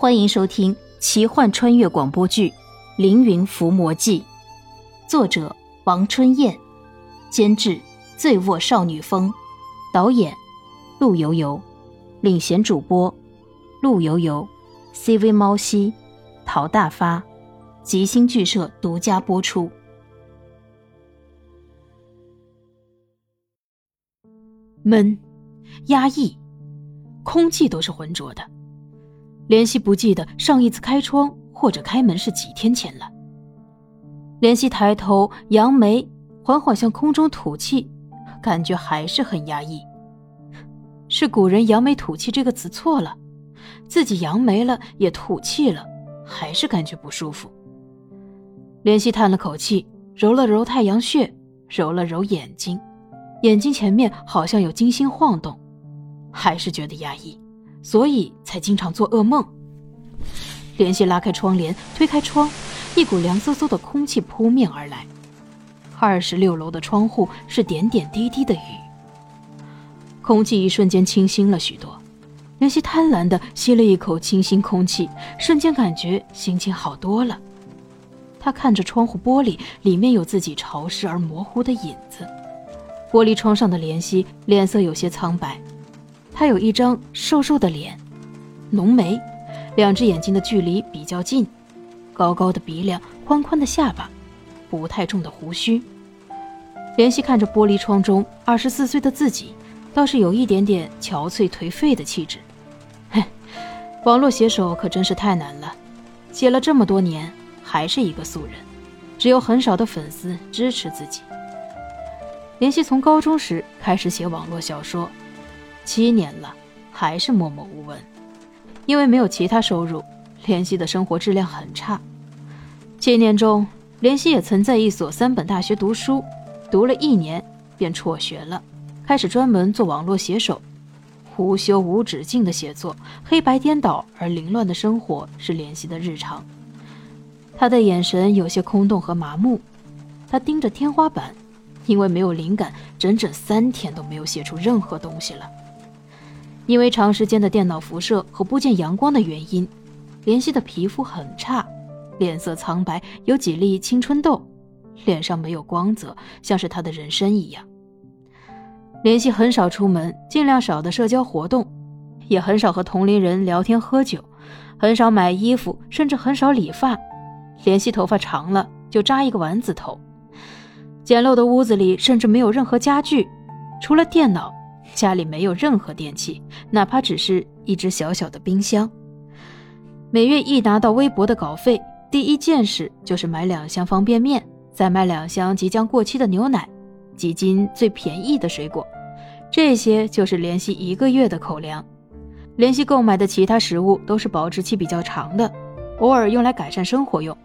欢迎收听奇幻穿越广播剧《凌云伏魔记》，作者王春燕，监制醉卧少女风，导演陆游游，领衔主播陆游游，CV 猫西，陶大发，吉星剧社独家播出。闷，压抑，空气都是浑浊的。莲希不记得上一次开窗或者开门是几天前了。莲希抬头扬眉，缓缓向空中吐气，感觉还是很压抑。是古人扬眉吐气这个词错了，自己扬眉了也吐气了，还是感觉不舒服。莲希叹了口气，揉了揉太阳穴，揉了揉眼睛，眼睛前面好像有金星晃动，还是觉得压抑。所以才经常做噩梦。莲希拉开窗帘，推开窗，一股凉飕飕的空气扑面而来。二十六楼的窗户是点点滴滴的雨，空气一瞬间清新了许多。莲希贪婪地吸了一口清新空气，瞬间感觉心情好多了。他看着窗户玻璃，里面有自己潮湿而模糊的影子。玻璃窗上的莲希脸色有些苍白。他有一张瘦瘦的脸，浓眉，两只眼睛的距离比较近，高高的鼻梁，宽宽的下巴，不太重的胡须。怜惜看着玻璃窗中二十四岁的自己，倒是有一点点憔悴颓废的气质。哼，网络写手可真是太难了，写了这么多年，还是一个素人，只有很少的粉丝支持自己。怜惜从高中时开始写网络小说。七年了，还是默默无闻。因为没有其他收入，怜惜的生活质量很差。七年中，怜惜也曾在一所三本大学读书，读了一年便辍学了，开始专门做网络写手，无休无止境的写作，黑白颠倒而凌乱的生活是怜惜的日常。他的眼神有些空洞和麻木，他盯着天花板，因为没有灵感，整整三天都没有写出任何东西了。因为长时间的电脑辐射和不见阳光的原因，莲希的皮肤很差，脸色苍白，有几粒青春痘，脸上没有光泽，像是他的人生一样。莲希很少出门，尽量少的社交活动，也很少和同龄人聊天喝酒，很少买衣服，甚至很少理发。莲希头发长了就扎一个丸子头。简陋的屋子里甚至没有任何家具，除了电脑。家里没有任何电器，哪怕只是一只小小的冰箱。每月一拿到微薄的稿费，第一件事就是买两箱方便面，再买两箱即将过期的牛奶，几斤最便宜的水果。这些就是联系一个月的口粮。联系购买的其他食物都是保质期比较长的，偶尔用来改善生活用，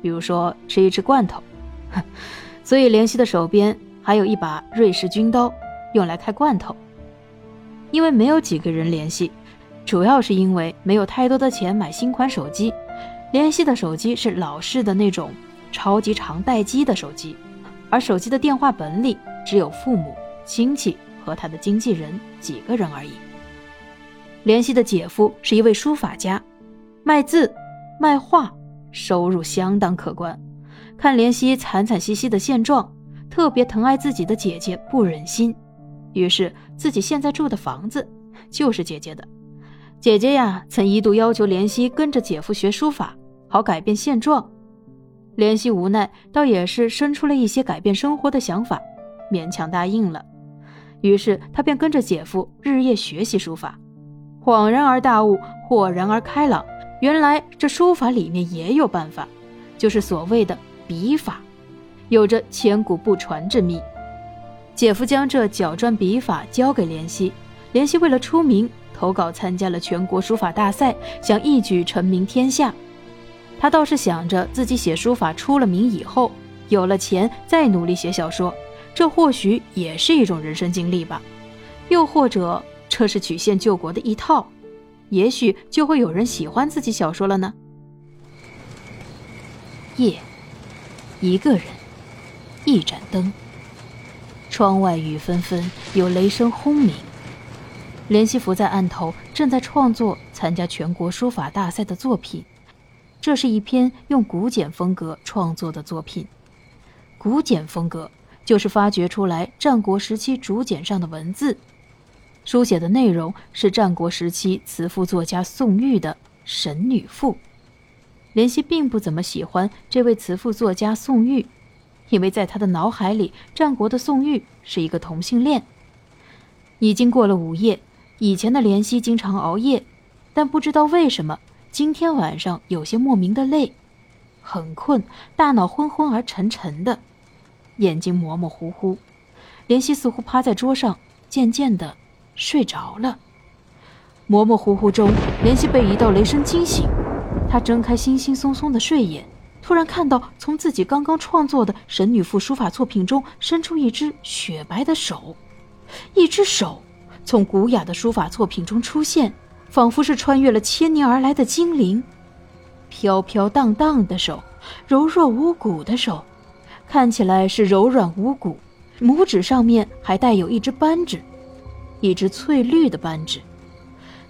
比如说吃一吃罐头。所以联系的手边还有一把瑞士军刀，用来开罐头。因为没有几个人联系，主要是因为没有太多的钱买新款手机，联系的手机是老式的那种超级长待机的手机，而手机的电话本里只有父母亲戚和他的经纪人几个人而已。联系的姐夫是一位书法家，卖字卖画，收入相当可观。看怜惜惨惨兮兮的现状，特别疼爱自己的姐姐，不忍心。于是自己现在住的房子就是姐姐的。姐姐呀，曾一度要求怜惜跟着姐夫学书法，好改变现状。怜惜无奈，倒也是生出了一些改变生活的想法，勉强答应了。于是他便跟着姐夫日夜学习书法。恍然而大悟，豁然而开朗，原来这书法里面也有办法，就是所谓的笔法，有着千古不传之秘。姐夫将这脚转笔法交给怜惜，怜惜为了出名，投稿参加了全国书法大赛，想一举成名天下。他倒是想着自己写书法出了名以后，有了钱再努力写小说，这或许也是一种人生经历吧。又或者这是曲线救国的一套，也许就会有人喜欢自己小说了呢。夜，一个人，一盏灯。窗外雨纷纷，有雷声轰鸣。连西伏在案头，正在创作参加全国书法大赛的作品。这是一篇用古简风格创作的作品。古简风格就是发掘出来战国时期竹简上的文字，书写的内容是战国时期词赋作家宋玉的《神女赋》。连西并不怎么喜欢这位词赋作家宋玉，因为在他的脑海里，战国的宋玉是一个同性恋。已经过了午夜。以前的怜惜经常熬夜，但不知道为什么今天晚上有些莫名的累，很困，大脑昏昏而沉沉的，眼睛模模糊糊。怜惜似乎趴在桌上，渐渐的睡着了。模模糊糊中，怜惜被一道雷声惊醒，他睁开惺惺忪忪的睡眼，突然看到从自己刚刚创作的《神女赋》书法作品中伸出一只雪白的手，一只手。从古雅的书法作品中出现，仿佛是穿越了千年而来的精灵。飘飘荡荡的手，柔弱无骨的手，看起来是柔软无骨。拇指上面还带有一只扳指，一只翠绿的扳指。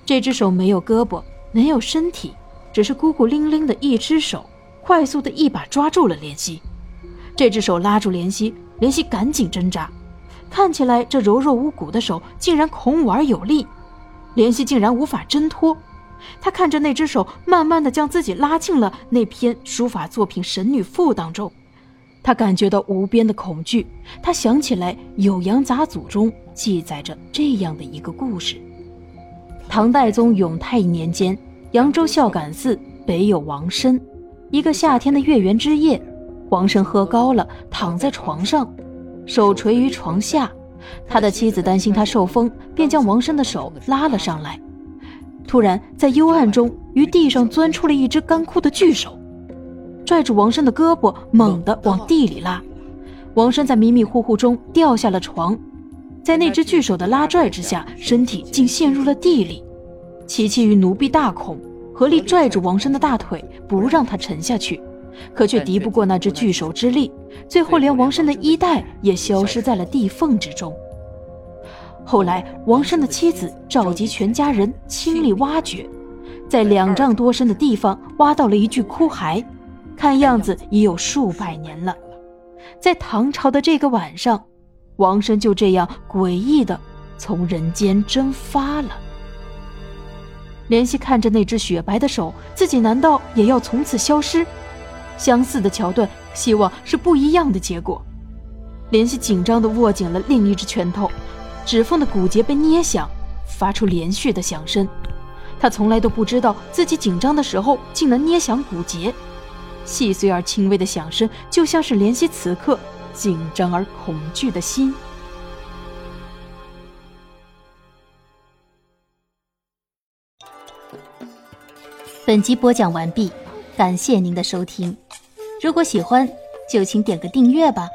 这只手没有胳膊，没有身体，只是孤孤零零的一只手，快速的一把抓住了怜惜。这只手拉住怜惜，怜惜赶紧挣扎。看起来这柔弱无骨的手竟然孔武而有力，怜惜竟然无法挣脱。他看着那只手慢慢的将自己拉进了那篇书法作品《神女赋》当中，他感觉到无边的恐惧。他想起来《酉阳杂俎》中记载着这样的一个故事：唐代宗永泰年间，扬州孝感寺北有王申。一个夏天的月圆之夜，王申喝高了，躺在床上。手垂于床下，他的妻子担心他受风，便将王生的手拉了上来。突然，在幽暗中，于地上钻出了一只干枯的巨手，拽住王生的胳膊，猛地往地里拉。王生在迷迷糊糊中掉下了床，在那只巨手的拉拽之下，身体竟陷入了地里。琪琪与奴婢大恐，合力拽住王生的大腿，不让他沉下去。可却敌不过那只巨手之力，最后连王生的衣带也消失在了地缝之中。后来，王生的妻子召集全家人倾力挖掘，在两丈多深的地方挖到了一具枯骸，看样子已有数百年了。在唐朝的这个晚上，王生就这样诡异的从人间蒸发了。怜惜看着那只雪白的手，自己难道也要从此消失？相似的桥段，希望是不一样的结果。怜惜紧张地握紧了另一只拳头，指缝的骨节被捏响，发出连续的响声。他从来都不知道自己紧张的时候竟能捏响骨节，细碎而轻微的响声，就像是怜惜此刻紧张而恐惧的心。本集播讲完毕，感谢您的收听。如果喜欢，就请点个订阅吧。